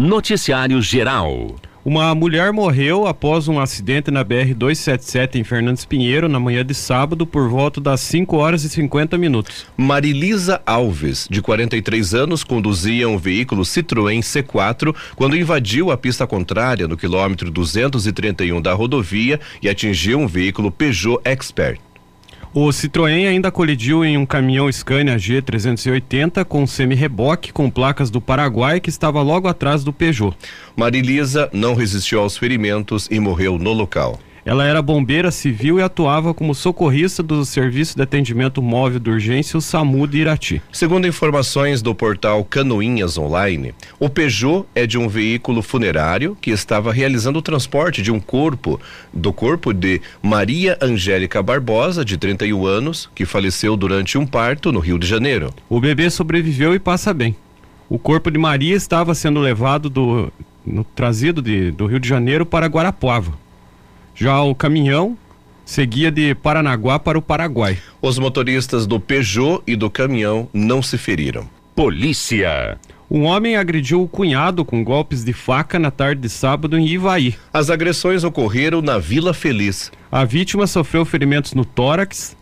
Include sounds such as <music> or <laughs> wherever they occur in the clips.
Noticiário Geral. Uma mulher morreu após um acidente na BR-277 em Fernandes Pinheiro na manhã de sábado por volta das 5 horas e 50 minutos. Marilisa Alves, de 43 anos, conduzia um veículo Citroën C4 quando invadiu a pista contrária no quilômetro 231 da rodovia e atingiu um veículo Peugeot Expert. O Citroën ainda colidiu em um caminhão Scania G380 com semi-reboque com placas do Paraguai que estava logo atrás do Peugeot. Marilisa não resistiu aos ferimentos e morreu no local. Ela era bombeira civil e atuava como socorrista do Serviço de Atendimento Móvel de Urgência, o SAMU de Irati. Segundo informações do portal Canoinhas Online, o Peugeot é de um veículo funerário que estava realizando o transporte de um corpo, do corpo de Maria Angélica Barbosa, de 31 anos, que faleceu durante um parto no Rio de Janeiro. O bebê sobreviveu e passa bem. O corpo de Maria estava sendo levado do no, trazido de, do Rio de Janeiro para Guarapuava. Já o caminhão seguia de Paranaguá para o Paraguai. Os motoristas do Peugeot e do caminhão não se feriram. Polícia. Um homem agrediu o cunhado com golpes de faca na tarde de sábado em Ivaí. As agressões ocorreram na Vila Feliz. A vítima sofreu ferimentos no tórax,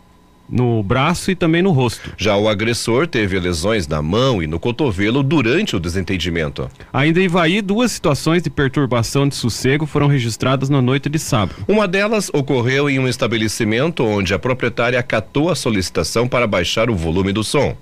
no braço e também no rosto. Já o agressor teve lesões na mão e no cotovelo durante o desentendimento. Ainda em Ivaí, duas situações de perturbação de sossego foram registradas na noite de sábado. Uma delas ocorreu em um estabelecimento onde a proprietária acatou a solicitação para baixar o volume do som.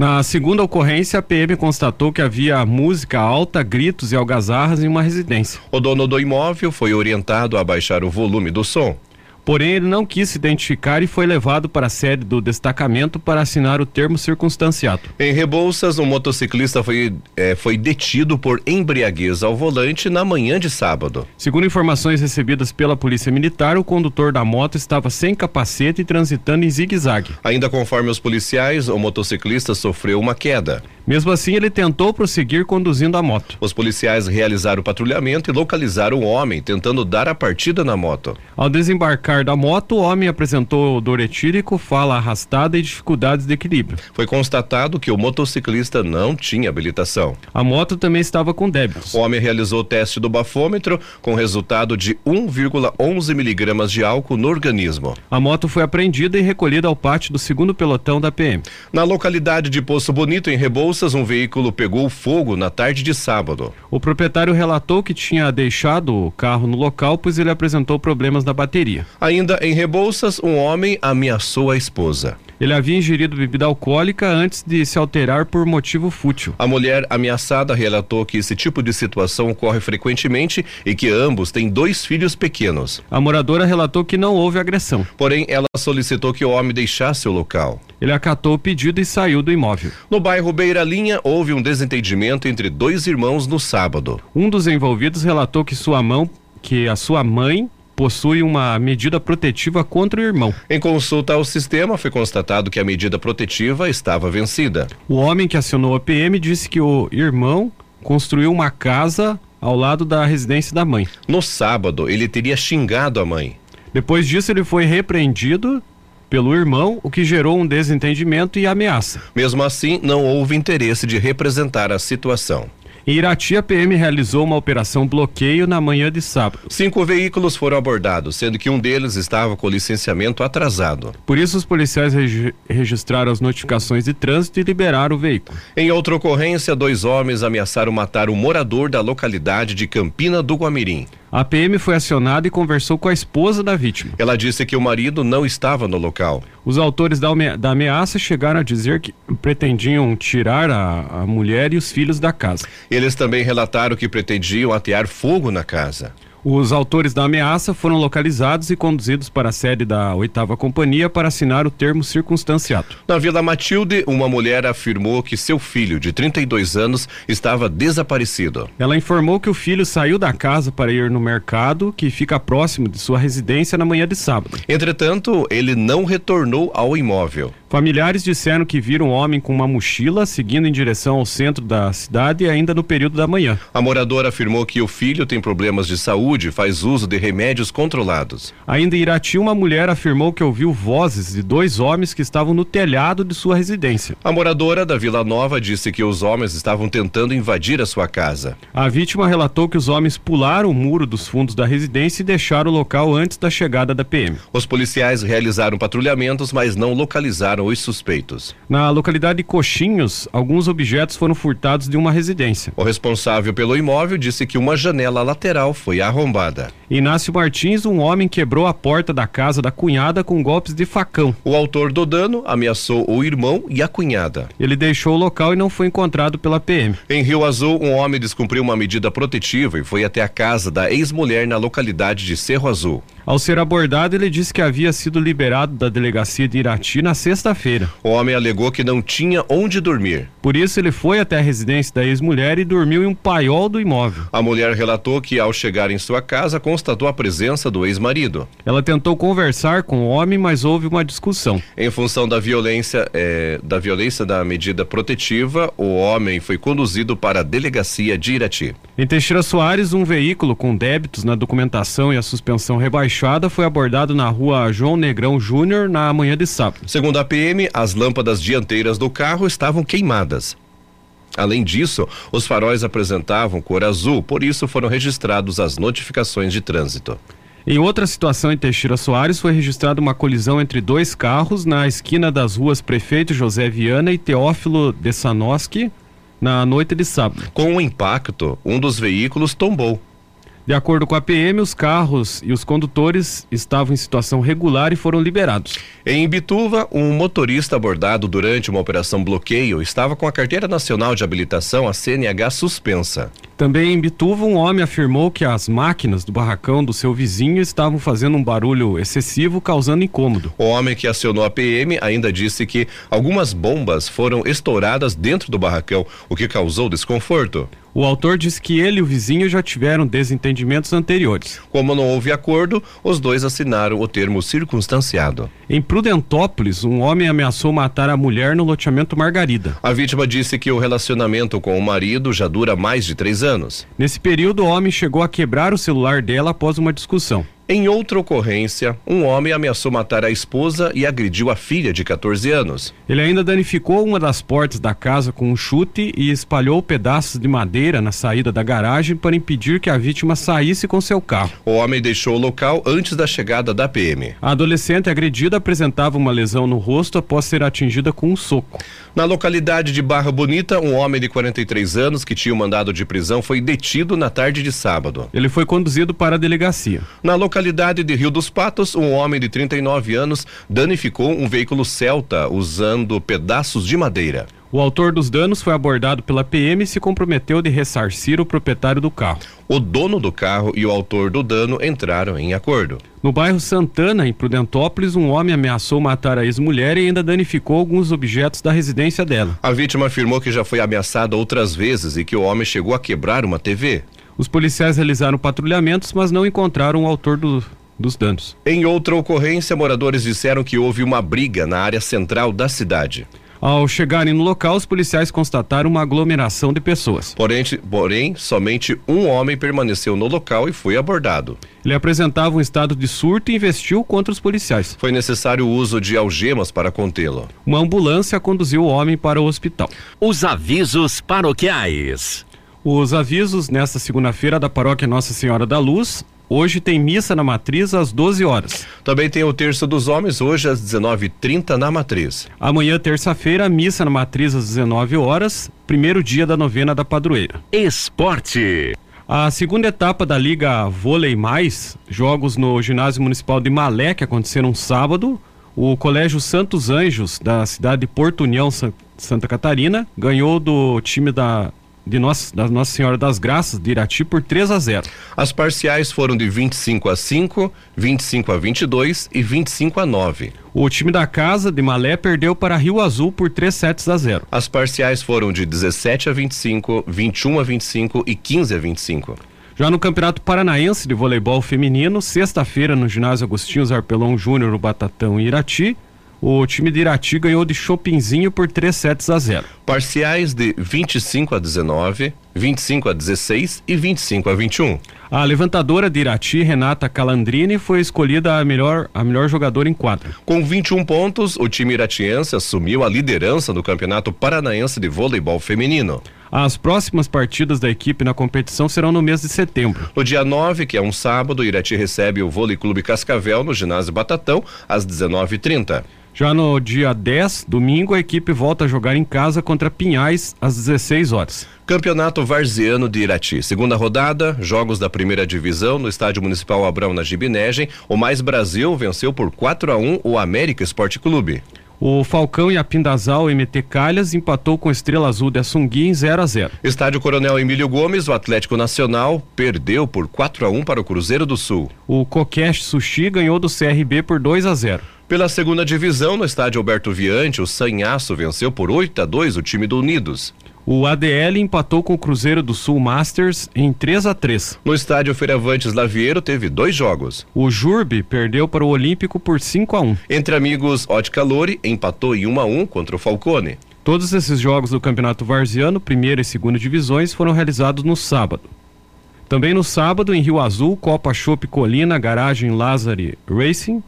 Na segunda ocorrência, a PM constatou que havia música alta, gritos e algazarras em uma residência. O dono do imóvel foi orientado a baixar o volume do som. Porém, ele não quis se identificar e foi levado para a sede do destacamento para assinar o termo circunstanciado. Em Rebouças, um motociclista foi, eh, foi detido por embriaguez ao volante na manhã de sábado. Segundo informações recebidas pela Polícia Militar, o condutor da moto estava sem capacete e transitando em zigue-zague. Ainda conforme os policiais, o motociclista sofreu uma queda. Mesmo assim, ele tentou prosseguir conduzindo a moto. Os policiais realizaram o patrulhamento e localizaram o homem, tentando dar a partida na moto. Ao desembarcar da moto, o homem apresentou dor etílico, fala arrastada e dificuldades de equilíbrio. Foi constatado que o motociclista não tinha habilitação. A moto também estava com débitos. O homem realizou o teste do bafômetro com resultado de 1,11 miligramas de álcool no organismo. A moto foi apreendida e recolhida ao pátio do segundo pelotão da PM. Na localidade de Poço Bonito, em Rebouças, um veículo pegou fogo na tarde de sábado. O proprietário relatou que tinha deixado o carro no local, pois ele apresentou problemas na bateria. Ainda em Rebouças, um homem ameaçou a esposa. Ele havia ingerido bebida alcoólica antes de se alterar por motivo fútil. A mulher ameaçada relatou que esse tipo de situação ocorre frequentemente e que ambos têm dois filhos pequenos. A moradora relatou que não houve agressão. Porém, ela solicitou que o homem deixasse o local. Ele acatou o pedido e saiu do imóvel. No bairro Beira Linha, houve um desentendimento entre dois irmãos no sábado. Um dos envolvidos relatou que sua mão, que a sua mãe possui uma medida protetiva contra o irmão. Em consulta ao sistema, foi constatado que a medida protetiva estava vencida. O homem que acionou a PM disse que o irmão construiu uma casa ao lado da residência da mãe. No sábado, ele teria xingado a mãe. Depois disso, ele foi repreendido pelo irmão, o que gerou um desentendimento e ameaça. Mesmo assim, não houve interesse de representar a situação. Em Irati, a PM realizou uma operação bloqueio na manhã de sábado. Cinco veículos foram abordados, sendo que um deles estava com licenciamento atrasado. Por isso, os policiais regi registraram as notificações de trânsito e liberaram o veículo. Em outra ocorrência, dois homens ameaçaram matar um morador da localidade de Campina do Guamirim. A PM foi acionada e conversou com a esposa da vítima. Ela disse que o marido não estava no local. Os autores da, da ameaça chegaram a dizer que pretendiam tirar a, a mulher e os filhos da casa. Eles também relataram que pretendiam atear fogo na casa. Os autores da ameaça foram localizados e conduzidos para a sede da oitava companhia para assinar o termo circunstanciado. Na Vila Matilde, uma mulher afirmou que seu filho, de 32 anos, estava desaparecido. Ela informou que o filho saiu da casa para ir no mercado, que fica próximo de sua residência na manhã de sábado. Entretanto, ele não retornou ao imóvel. Familiares disseram que viram um homem com uma mochila seguindo em direção ao centro da cidade ainda no período da manhã. A moradora afirmou que o filho tem problemas de saúde saúde faz uso de remédios controlados. Ainda em Irati, uma mulher afirmou que ouviu vozes de dois homens que estavam no telhado de sua residência. A moradora da Vila Nova disse que os homens estavam tentando invadir a sua casa. A vítima relatou que os homens pularam o muro dos fundos da residência e deixaram o local antes da chegada da PM. Os policiais realizaram patrulhamentos, mas não localizaram os suspeitos. Na localidade de Coxinhos, alguns objetos foram furtados de uma residência. O responsável pelo imóvel disse que uma janela lateral foi arrombada. Inácio Martins, um homem quebrou a porta da casa da cunhada com golpes de facão. O autor do dano ameaçou o irmão e a cunhada. Ele deixou o local e não foi encontrado pela PM. Em Rio Azul, um homem descumpriu uma medida protetiva e foi até a casa da ex-mulher na localidade de Cerro Azul. Ao ser abordado, ele disse que havia sido liberado da delegacia de Irati na sexta-feira. O homem alegou que não tinha onde dormir. Por isso, ele foi até a residência da ex-mulher e dormiu em um paiol do imóvel. A mulher relatou que, ao chegar em sua casa, constatou a presença do ex-marido. Ela tentou conversar com o homem, mas houve uma discussão. Em função da violência, eh, da violência da medida protetiva, o homem foi conduzido para a delegacia de Irati. Em Teixeira Soares, um veículo com débitos na documentação e a suspensão rebaixada foi abordado na rua João Negrão Júnior na manhã de sábado. Segundo a PM, as lâmpadas dianteiras do carro estavam queimadas. Além disso, os faróis apresentavam cor azul, por isso foram registrados as notificações de trânsito. Em outra situação em Teixeira Soares, foi registrada uma colisão entre dois carros na esquina das ruas Prefeito José Viana e Teófilo de Sanoski na noite de sábado. Com o impacto, um dos veículos tombou. De acordo com a PM, os carros e os condutores estavam em situação regular e foram liberados. Em Ibituva, um motorista abordado durante uma operação bloqueio estava com a carteira nacional de habilitação, a CNH, suspensa. Também em Bituva, um homem afirmou que as máquinas do barracão do seu vizinho estavam fazendo um barulho excessivo, causando incômodo. O homem que acionou a PM ainda disse que algumas bombas foram estouradas dentro do barracão, o que causou desconforto. O autor disse que ele e o vizinho já tiveram desentendimentos anteriores. Como não houve acordo, os dois assinaram o termo circunstanciado. Em Prudentópolis, um homem ameaçou matar a mulher no loteamento Margarida. A vítima disse que o relacionamento com o marido já dura mais de três anos. Nesse período, o homem chegou a quebrar o celular dela após uma discussão. Em outra ocorrência, um homem ameaçou matar a esposa e agrediu a filha de 14 anos. Ele ainda danificou uma das portas da casa com um chute e espalhou pedaços de madeira na saída da garagem para impedir que a vítima saísse com seu carro. O homem deixou o local antes da chegada da PM. A adolescente agredida apresentava uma lesão no rosto após ser atingida com um soco. Na localidade de Barra Bonita, um homem de 43 anos que tinha um mandado de prisão foi detido na tarde de sábado. Ele foi conduzido para a delegacia. Na localidade de Rio dos Patos, um homem de 39 anos danificou um veículo Celta usando pedaços de madeira. O autor dos danos foi abordado pela PM e se comprometeu de ressarcir o proprietário do carro. O dono do carro e o autor do dano entraram em acordo. No bairro Santana, em Prudentópolis, um homem ameaçou matar a ex-mulher e ainda danificou alguns objetos da residência dela. A vítima afirmou que já foi ameaçada outras vezes e que o homem chegou a quebrar uma TV. Os policiais realizaram patrulhamentos, mas não encontraram o autor do, dos danos. Em outra ocorrência, moradores disseram que houve uma briga na área central da cidade. Ao chegarem no local, os policiais constataram uma aglomeração de pessoas. Porém, porém, somente um homem permaneceu no local e foi abordado. Ele apresentava um estado de surto e investiu contra os policiais. Foi necessário o uso de algemas para contê-lo. Uma ambulância conduziu o homem para o hospital. Os avisos paroquiais. Os avisos nesta segunda-feira da paróquia Nossa Senhora da Luz. Hoje tem missa na matriz às 12 horas. Também tem o terço dos homens hoje às 19h30 na matriz. Amanhã, terça-feira, missa na matriz às 19 horas, primeiro dia da novena da padroeira. Esporte. A segunda etapa da Liga Vôlei Mais, jogos no Ginásio Municipal de Malé, que aconteceram sábado. O Colégio Santos Anjos, da cidade de Porto União, Santa Catarina, ganhou do time da de Nossa, da Nossa Senhora das Graças de Irati por 3 a 0. As parciais foram de 25 a 5, 25 a 22 e 25 a 9. O time da casa de Malé perdeu para Rio Azul por 3 sets a 0. As parciais foram de 17 a 25, 21 a 25 e 15 a 25. Já no Campeonato Paranaense de Voleibol Feminino, sexta-feira no ginásio Agostinho Zarpelon Júnior, no Batatão, Irati, O time de Irati ganhou de Chopinzinho por 3 sets a 0. Parciais de 25 a 19, 25 a 16 e 25 a 21. A levantadora de Irati, Renata Calandrini, foi escolhida a melhor, a melhor jogadora em quadra. Com 21 pontos, o time iratiense assumiu a liderança do Campeonato Paranaense de Voleibol Feminino. As próximas partidas da equipe na competição serão no mês de setembro. No dia 9, que é um sábado, Irati recebe o Vôlei Clube Cascavel no ginásio Batatão às 19h30. Já no dia 10, domingo, a equipe volta a jogar em casa contra Pinhais às 16 horas. Campeonato Varziano de Irati. Segunda rodada, jogos da primeira divisão no Estádio Municipal Abrão na Gibinegem. O Mais Brasil venceu por 4 a 1 o América Esporte Clube. O Falcão e a Pindazal MT Calhas empatou com Estrela Azul de Assungui em 0 a 0. Estádio Coronel Emílio Gomes, o Atlético Nacional perdeu por 4 a 1 para o Cruzeiro do Sul. O Coqueste Sushi ganhou do CRB por 2 a 0. Pela segunda divisão, no estádio Alberto Viante, o Sanhaço venceu por 8 a 2 o time do Unidos. O ADL empatou com o Cruzeiro do Sul Masters em 3 a 3. No estádio Feirantes Lavieiro teve dois jogos. O Jurbe perdeu para o Olímpico por 5 a 1. Entre amigos, Ótica Lore empatou em 1 a 1 contra o Falcone. Todos esses jogos do Campeonato Varziano, primeira e segunda divisões, foram realizados no sábado. Também no sábado, em Rio Azul, Copa Chopp Colina, Garagem Lázari Racing,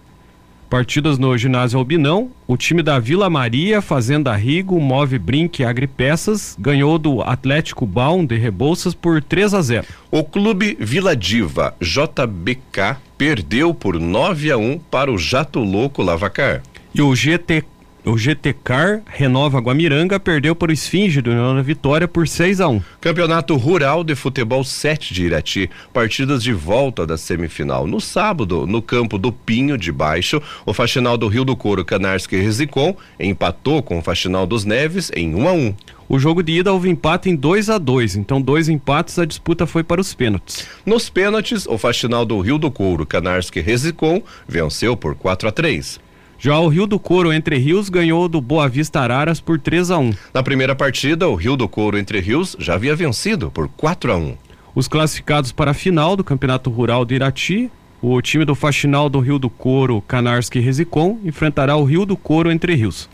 Partidas no ginásio Albinão, o time da Vila Maria, Fazenda Rigo, Move Brinque Agripeças ganhou do Atlético Baum de Rebouças por 3 a 0. O clube Vila Diva JBK perdeu por 9 a 1 para o Jato Louco Lavacar. E o GT o GT Car Renova Guamiranga perdeu para o Esfinge do União da Vitória por 6 a 1. Campeonato Rural de Futebol 7 de Irati. Partidas de volta da semifinal. No sábado, no campo do Pinho de Baixo, o Faxinal do Rio do Couro Canarski Resicom empatou com o Faxinal dos Neves em 1 a 1. O jogo de ida houve empate em 2 a 2 então dois empates, a disputa foi para os pênaltis. Nos pênaltis, o Faxinal do Rio do Couro Canarski Resicom venceu por 4 a 3. Já o Rio do Couro Entre Rios ganhou do Boa Vista Araras por 3 a 1. Na primeira partida, o Rio do Couro Entre Rios já havia vencido por 4 a 1. Os classificados para a final do Campeonato Rural de Irati, o time do Faxinal do Rio do Couro, Canarski Resicom, enfrentará o Rio do Couro Entre Rios.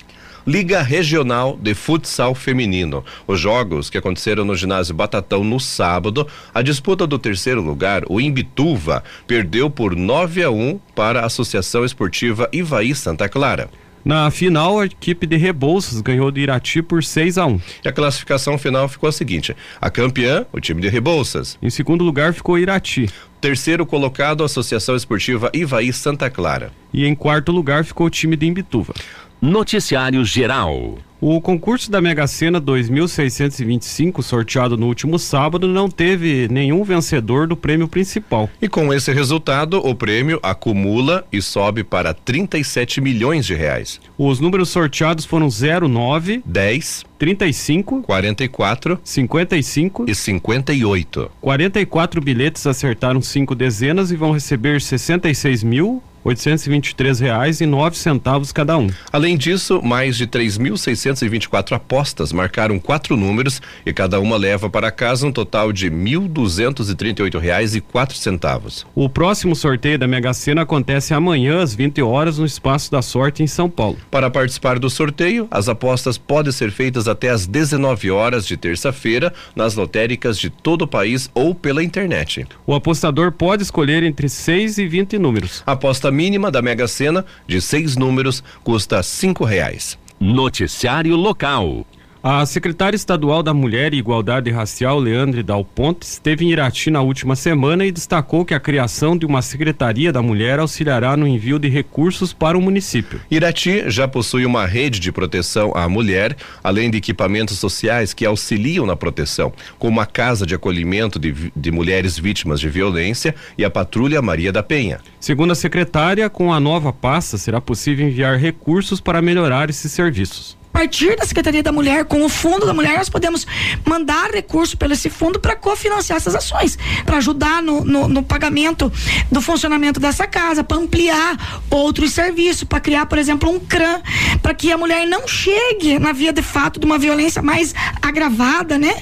Liga Regional de Futsal Feminino. Os jogos que aconteceram no ginásio Batatão no sábado, a disputa do terceiro lugar, o Imbituva, perdeu por 9 a 1 para a Associação Esportiva Ivaí Santa Clara. Na final, a equipe de Rebouças ganhou de Irati por 6 a 1. E a classificação final ficou a seguinte: a campeã, o time de Rebouças. Em segundo lugar ficou Irati. Terceiro colocado, a Associação Esportiva Ivaí Santa Clara. E em quarto lugar ficou o time de Imbituva. Noticiário Geral. O concurso da Mega Sena 2625, sorteado no último sábado, não teve nenhum vencedor do prêmio principal. E com esse resultado, o prêmio acumula e sobe para 37 milhões de reais. Os números sorteados foram 09, 10, 35, 44 55 e 58. 44 bilhetes acertaram cinco dezenas e vão receber 66 mil 823 reais e nove centavos cada um. Além disso, mais de 3.624 apostas marcaram quatro números e cada uma leva para casa um total de 1.238 reais e quatro centavos. O próximo sorteio da Mega Sena acontece amanhã às 20 horas no Espaço da Sorte em São Paulo. Para participar do sorteio, as apostas podem ser feitas até às 19 horas de terça-feira nas lotéricas de todo o país ou pela internet. O apostador pode escolher entre 6 e 20 números. Aposta mínima da Mega Sena de seis números custa cinco reais. Noticiário local. A secretária estadual da Mulher e Igualdade Racial, Leandre Dal Ponte, esteve em Irati na última semana e destacou que a criação de uma Secretaria da Mulher auxiliará no envio de recursos para o município. Irati já possui uma rede de proteção à mulher, além de equipamentos sociais que auxiliam na proteção, como a Casa de Acolhimento de, de Mulheres Vítimas de Violência e a Patrulha Maria da Penha. Segundo a secretária, com a nova pasta será possível enviar recursos para melhorar esses serviços partir da Secretaria da Mulher, com o Fundo da Mulher, nós podemos mandar recurso pelo esse fundo para cofinanciar essas ações, para ajudar no, no, no, pagamento do funcionamento dessa casa, para ampliar outros serviços, para criar, por exemplo, um CRAM, para que a mulher não chegue na via de fato de uma violência mais agravada, né?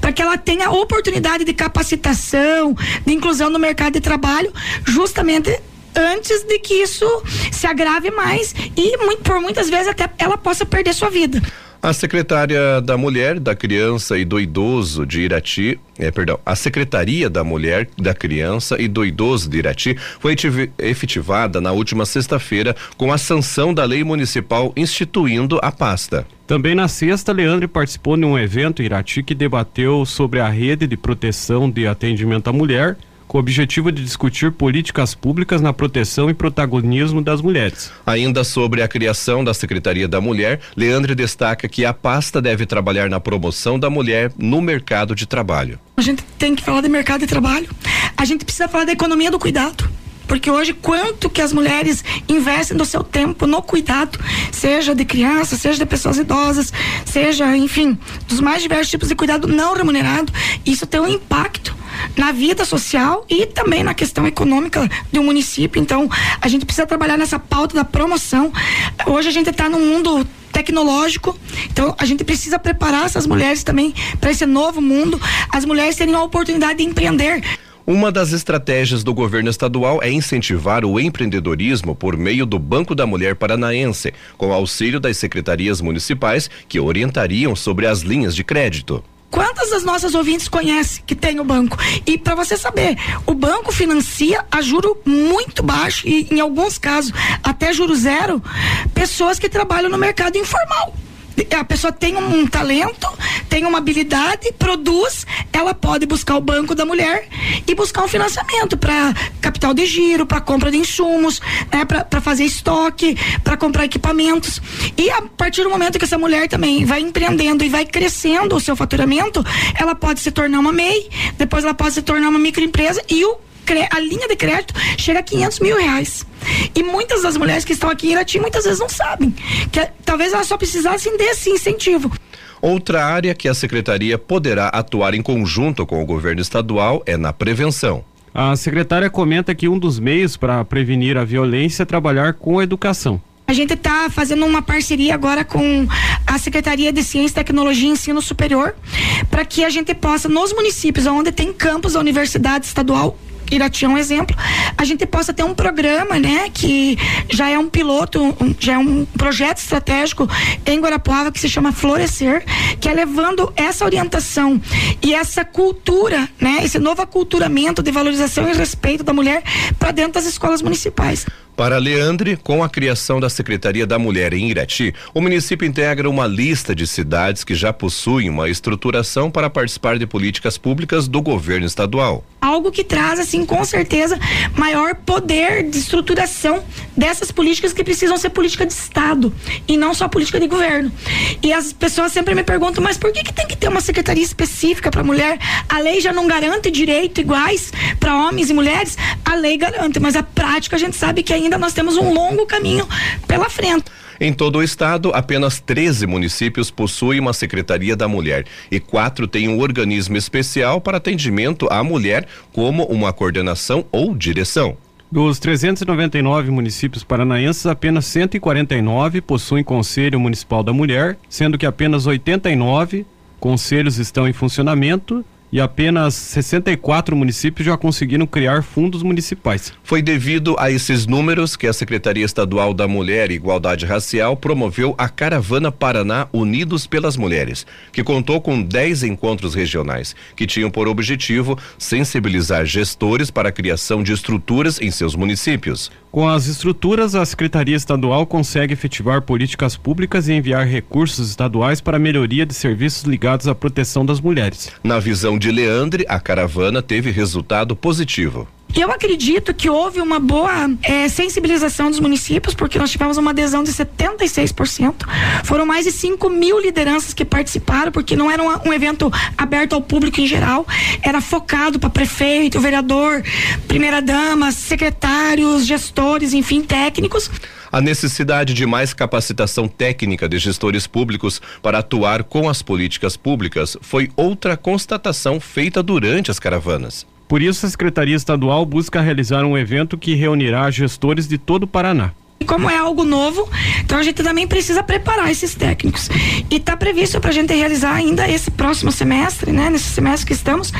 Para que ela tenha oportunidade de capacitação, de inclusão no mercado de trabalho, justamente antes de que isso se agrave mais e muito, por muitas vezes até ela possa perder sua vida. A secretária da Mulher, da Criança e do Idoso de Irati, é, perdão, a Secretaria da Mulher, da Criança e do Idoso de Irati foi efetivada na última sexta-feira com a sanção da lei municipal instituindo a pasta. Também na sexta, Leandro participou de um evento em Irati que debateu sobre a rede de proteção de atendimento à mulher com o objetivo de discutir políticas públicas na proteção e protagonismo das mulheres. Ainda sobre a criação da Secretaria da Mulher, Leandro destaca que a pasta deve trabalhar na promoção da mulher no mercado de trabalho. A gente tem que falar de mercado de trabalho. A gente precisa falar da economia do cuidado. Porque hoje, quanto que as mulheres investem do seu tempo no cuidado, seja de crianças, seja de pessoas idosas, seja, enfim, dos mais diversos tipos de cuidado não remunerado, isso tem um impacto na vida social e também na questão econômica do município. Então, a gente precisa trabalhar nessa pauta da promoção. Hoje a gente está num mundo tecnológico. Então, a gente precisa preparar essas mulheres também para esse novo mundo. As mulheres terem a oportunidade de empreender. Uma das estratégias do governo estadual é incentivar o empreendedorismo por meio do Banco da Mulher Paranaense, com auxílio das secretarias municipais que orientariam sobre as linhas de crédito. Quantas das nossas ouvintes conhecem que tem o banco? E para você saber, o banco financia a juro muito baixo e em alguns casos até juro zero pessoas que trabalham no mercado informal a pessoa tem um, um, talento, tem uma habilidade, produz, ela pode buscar o banco da mulher e buscar um financiamento para capital de giro, para compra de insumos, né, para fazer estoque, para comprar equipamentos. E a partir do momento que essa mulher também vai empreendendo e vai crescendo o seu faturamento, ela pode se tornar uma MEI, depois ela pode se tornar uma microempresa e o a linha de crédito chega a 500 mil reais. E muitas das mulheres que estão aqui em Irati muitas vezes não sabem que talvez elas só precisassem desse incentivo. Outra área que a secretaria poderá atuar em conjunto com o governo estadual é na prevenção. A secretária comenta que um dos meios para prevenir a violência é trabalhar com a educação. A gente está fazendo uma parceria agora com a Secretaria de Ciência, Tecnologia e Ensino Superior, para que a gente possa, nos municípios onde tem campus da Universidade Estadual Irati é um exemplo, a gente possa ter um programa, né, que já é um piloto, um, já é um projeto estratégico em Guarapuava que se chama Florescer, que é levando essa orientação e essa cultura, né, esse novo aculturamento de valorização e respeito da mulher para dentro das escolas municipais. Para Leandre, com a criação da Secretaria da Mulher em Irati, o município integra uma lista de cidades que já possuem uma estruturação para participar de políticas públicas do governo estadual. Algo que traz, assim, com certeza, maior poder de estruturação dessas políticas que precisam ser política de Estado e não só política de governo. E as pessoas sempre me perguntam, mas por que, que tem que ter uma secretaria específica para mulher? A lei já não garante direito iguais para homens e mulheres? A lei garante, mas a prática a gente sabe que ainda ainda nós temos um longo caminho pela frente. Em todo o estado, apenas 13 municípios possuem uma Secretaria da Mulher e quatro têm um organismo especial para atendimento à mulher, como uma coordenação ou direção. Dos 399 municípios paranaenses, apenas 149 possuem Conselho Municipal da Mulher, sendo que apenas 89 conselhos estão em funcionamento e apenas 64 municípios já conseguiram criar fundos municipais. Foi devido a esses números que a Secretaria Estadual da Mulher e Igualdade Racial promoveu a Caravana Paraná Unidos pelas Mulheres, que contou com 10 encontros regionais, que tinham por objetivo sensibilizar gestores para a criação de estruturas em seus municípios. Com as estruturas, a Secretaria Estadual consegue efetivar políticas públicas e enviar recursos estaduais para a melhoria de serviços ligados à proteção das mulheres. Na visão de Leandre, a caravana teve resultado positivo. Eu acredito que houve uma boa é, sensibilização dos municípios, porque nós tivemos uma adesão de 76%. Foram mais de 5 mil lideranças que participaram, porque não era um, um evento aberto ao público em geral, era focado para prefeito, vereador, primeira-dama, secretários, gestores, enfim, técnicos. A necessidade de mais capacitação técnica de gestores públicos para atuar com as políticas públicas foi outra constatação feita durante as caravanas. Por isso, a Secretaria Estadual busca realizar um evento que reunirá gestores de todo o Paraná. E como é algo novo, então a gente também precisa preparar esses técnicos. E está previsto para a gente realizar ainda esse próximo semestre, né? Nesse semestre que estamos,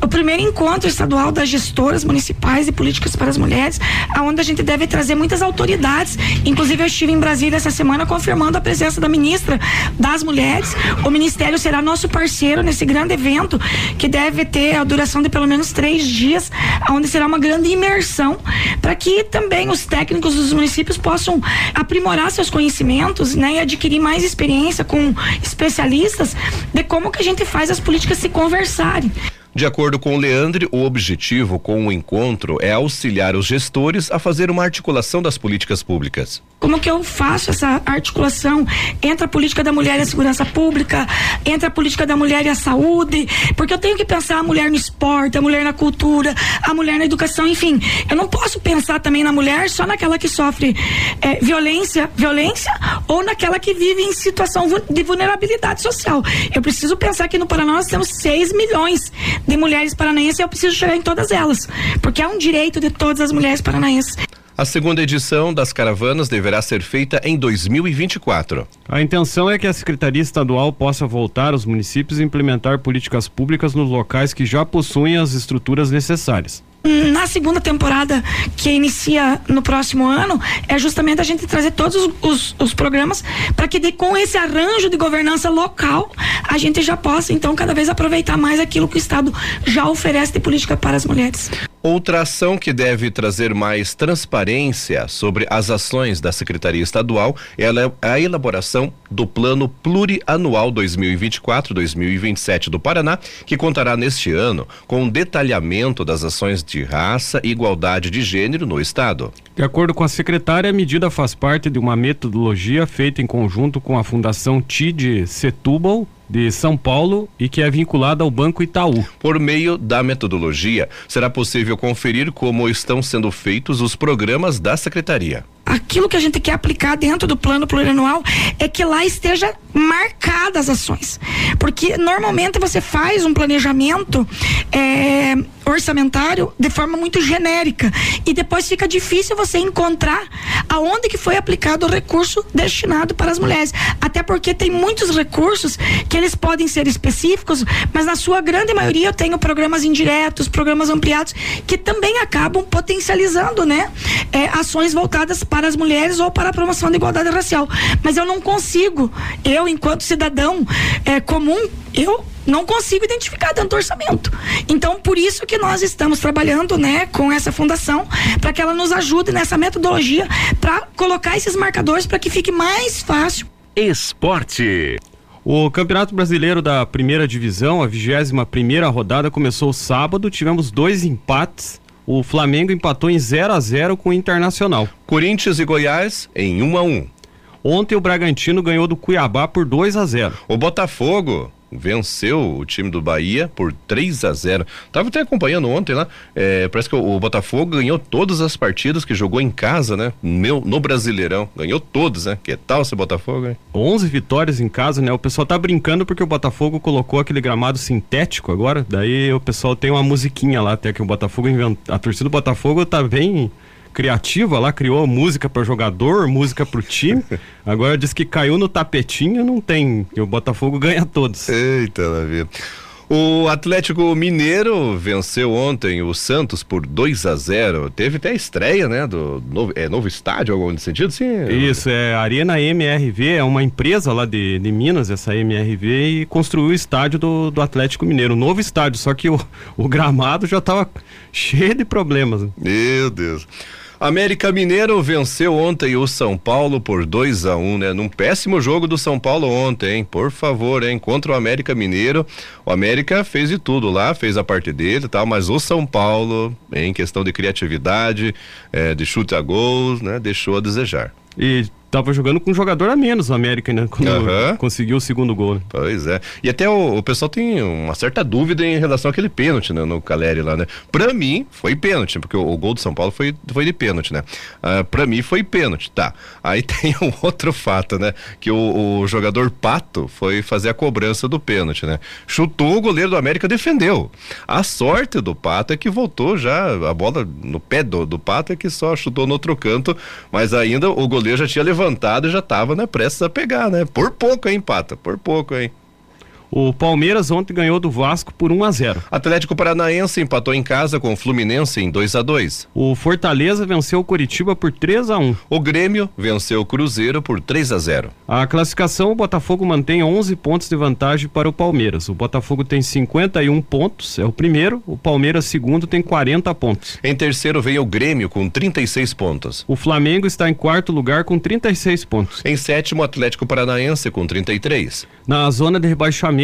o primeiro encontro estadual das gestoras municipais e políticas para as mulheres, aonde a gente deve trazer muitas autoridades. Inclusive eu estive em Brasília essa semana confirmando a presença da ministra das mulheres. O ministério será nosso parceiro nesse grande evento que deve ter a duração de pelo menos três dias, onde será uma grande imersão para que também os técnicos dos municípios possam aprimorar seus conhecimentos né, e adquirir mais experiência com especialistas de como que a gente faz as políticas se conversarem. De acordo com o Leandre, o objetivo com o encontro é auxiliar os gestores a fazer uma articulação das políticas públicas. Como que eu faço essa articulação entre a política da mulher e a segurança pública, entre a política da mulher e a saúde? Porque eu tenho que pensar a mulher no esporte, a mulher na cultura, a mulher na educação, enfim. Eu não posso pensar também na mulher só naquela que sofre é, violência, violência, ou naquela que vive em situação de vulnerabilidade social. Eu preciso pensar que no Paraná nós temos 6 milhões de mulheres paranaenses e eu preciso chegar em todas elas, porque é um direito de todas as mulheres paranaenses. A segunda edição das caravanas deverá ser feita em 2024. A intenção é que a Secretaria Estadual possa voltar aos municípios e implementar políticas públicas nos locais que já possuem as estruturas necessárias na segunda temporada que inicia no próximo ano é justamente a gente trazer todos os, os, os programas para que de, com esse arranjo de governança local a gente já possa então cada vez aproveitar mais aquilo que o estado já oferece de política para as mulheres. Outra ação que deve trazer mais transparência sobre as ações da Secretaria Estadual é a elaboração do Plano Plurianual 2024-2027 do Paraná, que contará neste ano com um detalhamento das ações de raça e igualdade de gênero no Estado. De acordo com a secretária, a medida faz parte de uma metodologia feita em conjunto com a Fundação TID Setúbal de São Paulo e que é vinculada ao Banco Itaú. Por meio da metodologia, será possível conferir como estão sendo feitos os programas da secretaria aquilo que a gente quer aplicar dentro do plano plurianual é que lá esteja marcadas as ações. Porque normalmente você faz um planejamento é, orçamentário de forma muito genérica e depois fica difícil você encontrar aonde que foi aplicado o recurso destinado para as mulheres. Até porque tem muitos recursos que eles podem ser específicos, mas na sua grande maioria eu tenho programas indiretos, programas ampliados que também acabam potencializando, né, é, ações voltadas para as mulheres ou para a promoção da igualdade racial. Mas eu não consigo, eu enquanto cidadão é, comum, eu não consigo identificar dentro do orçamento. Então, por isso que nós estamos trabalhando, né, com essa fundação, para que ela nos ajude nessa metodologia para colocar esses marcadores para que fique mais fácil. Esporte. O Campeonato Brasileiro da Primeira Divisão, a 21 primeira rodada, começou sábado. Tivemos dois empates o Flamengo empatou em 0 a 0 com o Internacional. Corinthians e Goiás em 1 a 1. Ontem o Bragantino ganhou do Cuiabá por 2 a 0. O Botafogo venceu o time do Bahia por 3 a 0. Tava até acompanhando ontem lá. É, parece que o, Botafogo ganhou todas as partidas que jogou em casa, né? Meu, no Brasileirão. Ganhou todos, né? Que tal esse Botafogo, hein? 11 vitórias em casa, né? O pessoal tá brincando porque o Botafogo colocou aquele gramado sintético agora. Daí o pessoal tem uma musiquinha lá, até que o Botafogo. A torcida do Botafogo tá bem criativa lá, criou música para jogador, música para o time. <laughs> Agora diz que caiu no tapetinho, não tem. O Botafogo ganha todos. Eita, na vida. O Atlético Mineiro venceu ontem o Santos por 2 a 0. Teve até a estreia, né, do novo, é, novo estádio, algum sentido, sim? Isso, é Arena MRV, é uma empresa lá de, de Minas, essa MRV, e construiu o estádio do, do Atlético Mineiro, um novo estádio, só que o, o gramado já estava <laughs> cheio de problemas. Meu Deus. América Mineiro venceu ontem o São Paulo por 2 a 1 um, né? Num péssimo jogo do São Paulo ontem, hein? Por favor, hein? Contra o América Mineiro. O América fez de tudo lá, fez a parte dele e tal, mas o São Paulo, em questão de criatividade, é, de chute a gols, né? Deixou a desejar. E tava jogando com um jogador a menos o América, né? Quando Aham. conseguiu o segundo gol. né? Pois é. E até o, o pessoal tem uma certa dúvida em relação àquele pênalti né, no Caleri lá, né? Pra mim, foi pênalti, porque o, o gol do São Paulo foi, foi de pênalti, né? Ah, pra mim, foi pênalti, tá. Aí <laughs> tem um outro fato, né? Que o, o jogador Pato foi fazer a cobrança do pênalti, né? Chutou, o goleiro do América defendeu. A sorte do Pato é que voltou já, a bola no pé do, do Pato é que só chutou no outro canto, mas ainda o goleiro já tinha levantado já tava, né, prestes a pegar, né? Por pouco, hein, Pata? Por pouco, hein? O Palmeiras ontem ganhou do Vasco por 1 a 0. Atlético Paranaense empatou em casa com o Fluminense em 2 a 2 O Fortaleza venceu o Curitiba por 3 a 1. O Grêmio venceu o Cruzeiro por 3 a 0 A classificação, o Botafogo mantém 11 pontos de vantagem para o Palmeiras. O Botafogo tem 51 pontos, é o primeiro. O Palmeiras, segundo, tem 40 pontos. Em terceiro veio o Grêmio com 36 pontos. O Flamengo está em quarto lugar com 36 pontos. Em sétimo, o Atlético Paranaense com 33. Na zona de rebaixamento,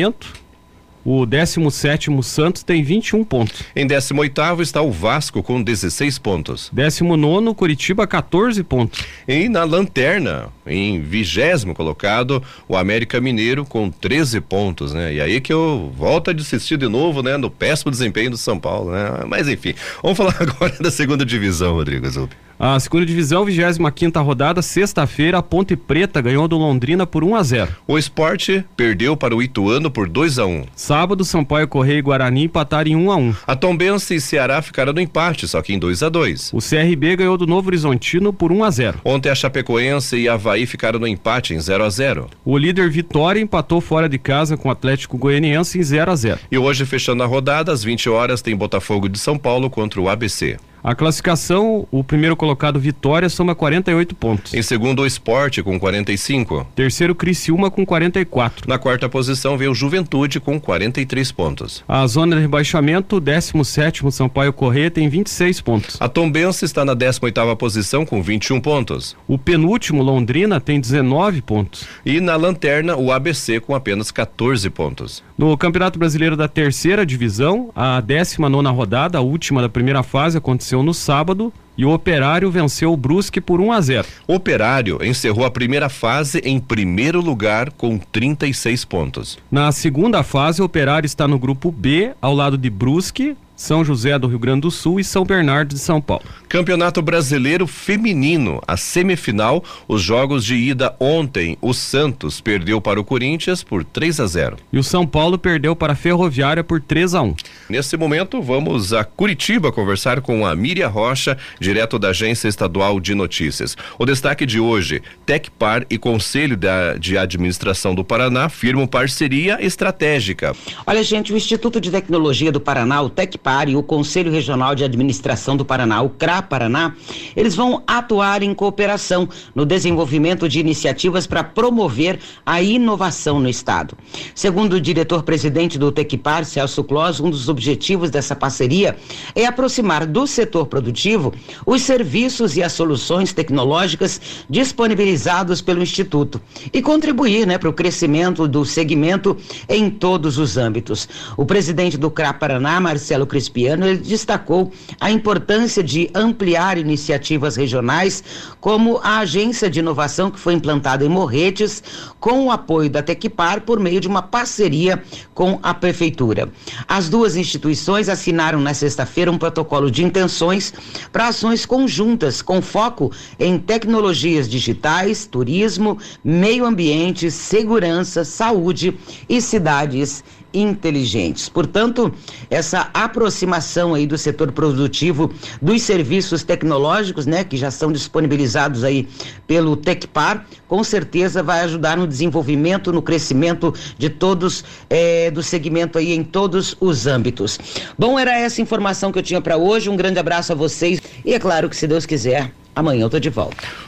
o 17 Santos tem 21 pontos. Em 18 está o Vasco com 16 pontos. 19 Curitiba, 14 pontos. E na lanterna, em vigésimo colocado, o América Mineiro com 13 pontos, né? E aí que eu volto a desistir de novo, né? No péssimo desempenho do São Paulo, né? Mas enfim, vamos falar <laughs> agora da segunda divisão, Rodrigo Zup. A segunda divisão, 25 rodada, sexta-feira, a Ponte Preta ganhou do Londrina por 1 a 0. O esporte perdeu para o Ituano por 2 a 1 Sábado, Sampaio Correia e Guarani empataram em 1 a 1. A Tombense e Ceará ficaram no empate, só que em 2 a 2 O CRB ganhou do Novo Horizontino por 1 a 0. Ontem a Chapecoense e Havaí ficaram no empate em 0 a 0 O líder Vitória empatou fora de casa com o Atlético Goianiense em 0 a 0. E hoje, fechando a rodada, às 20 horas, tem Botafogo de São Paulo contra o ABC. A classificação, o primeiro colocado Vitória soma 48 pontos. Em segundo, o Esporte com 45. Terceiro, Criciúma com 44. Na quarta posição veio o Juventude com 43 pontos. A zona de rebaixamento, 17º Sampaio Corrêa tem 26 pontos. A Tombense está na 18ª posição com 21 pontos. O penúltimo, Londrina, tem 19 pontos. E na lanterna, o ABC com apenas 14 pontos. No Campeonato Brasileiro da Terceira Divisão, a 19ª rodada, a última da primeira fase, aconteceu no sábado e o Operário venceu o Brusque por 1 a 0. O Operário encerrou a primeira fase em primeiro lugar com 36 pontos. Na segunda fase, o Operário está no grupo B, ao lado de Brusque, São José do Rio Grande do Sul e São Bernardo de São Paulo. Campeonato Brasileiro Feminino, a semifinal, os jogos de ida ontem, o Santos perdeu para o Corinthians por 3 a 0. E o São Paulo perdeu para a Ferroviária por 3 a 1. Nesse momento, vamos a Curitiba conversar com a Miriam Rocha, direto da Agência Estadual de Notícias. O destaque de hoje: Tecpar e Conselho da, de Administração do Paraná firmam parceria estratégica. Olha, gente, o Instituto de Tecnologia do Paraná, o Tecpar, e o Conselho Regional de Administração do Paraná, o CRA Paraná, eles vão atuar em cooperação no desenvolvimento de iniciativas para promover a inovação no Estado. Segundo o diretor-presidente do Tecpar, Celso Clós, um dos objetivos dessa parceria é aproximar do setor produtivo os serviços e as soluções tecnológicas disponibilizados pelo Instituto e contribuir né, para o crescimento do segmento em todos os âmbitos. O presidente do CRA Paraná, Marcelo Crispiano, ele destacou a importância de ampliar iniciativas regionais, como a agência de inovação que foi implantada em Morretes, com o apoio da Tecpar por meio de uma parceria com a prefeitura. As duas instituições assinaram na sexta-feira um protocolo de intenções para ações conjuntas com foco em tecnologias digitais, turismo, meio ambiente, segurança, saúde e cidades inteligentes. Portanto, essa aproximação aí do setor produtivo dos serviços tecnológicos, né, que já são disponibilizados aí pelo Tecpar, com certeza vai ajudar no desenvolvimento, no crescimento de todos eh, do segmento aí em todos os âmbitos. Bom, era essa informação que eu tinha para hoje. Um grande abraço a vocês e é claro que se Deus quiser, amanhã eu tô de volta.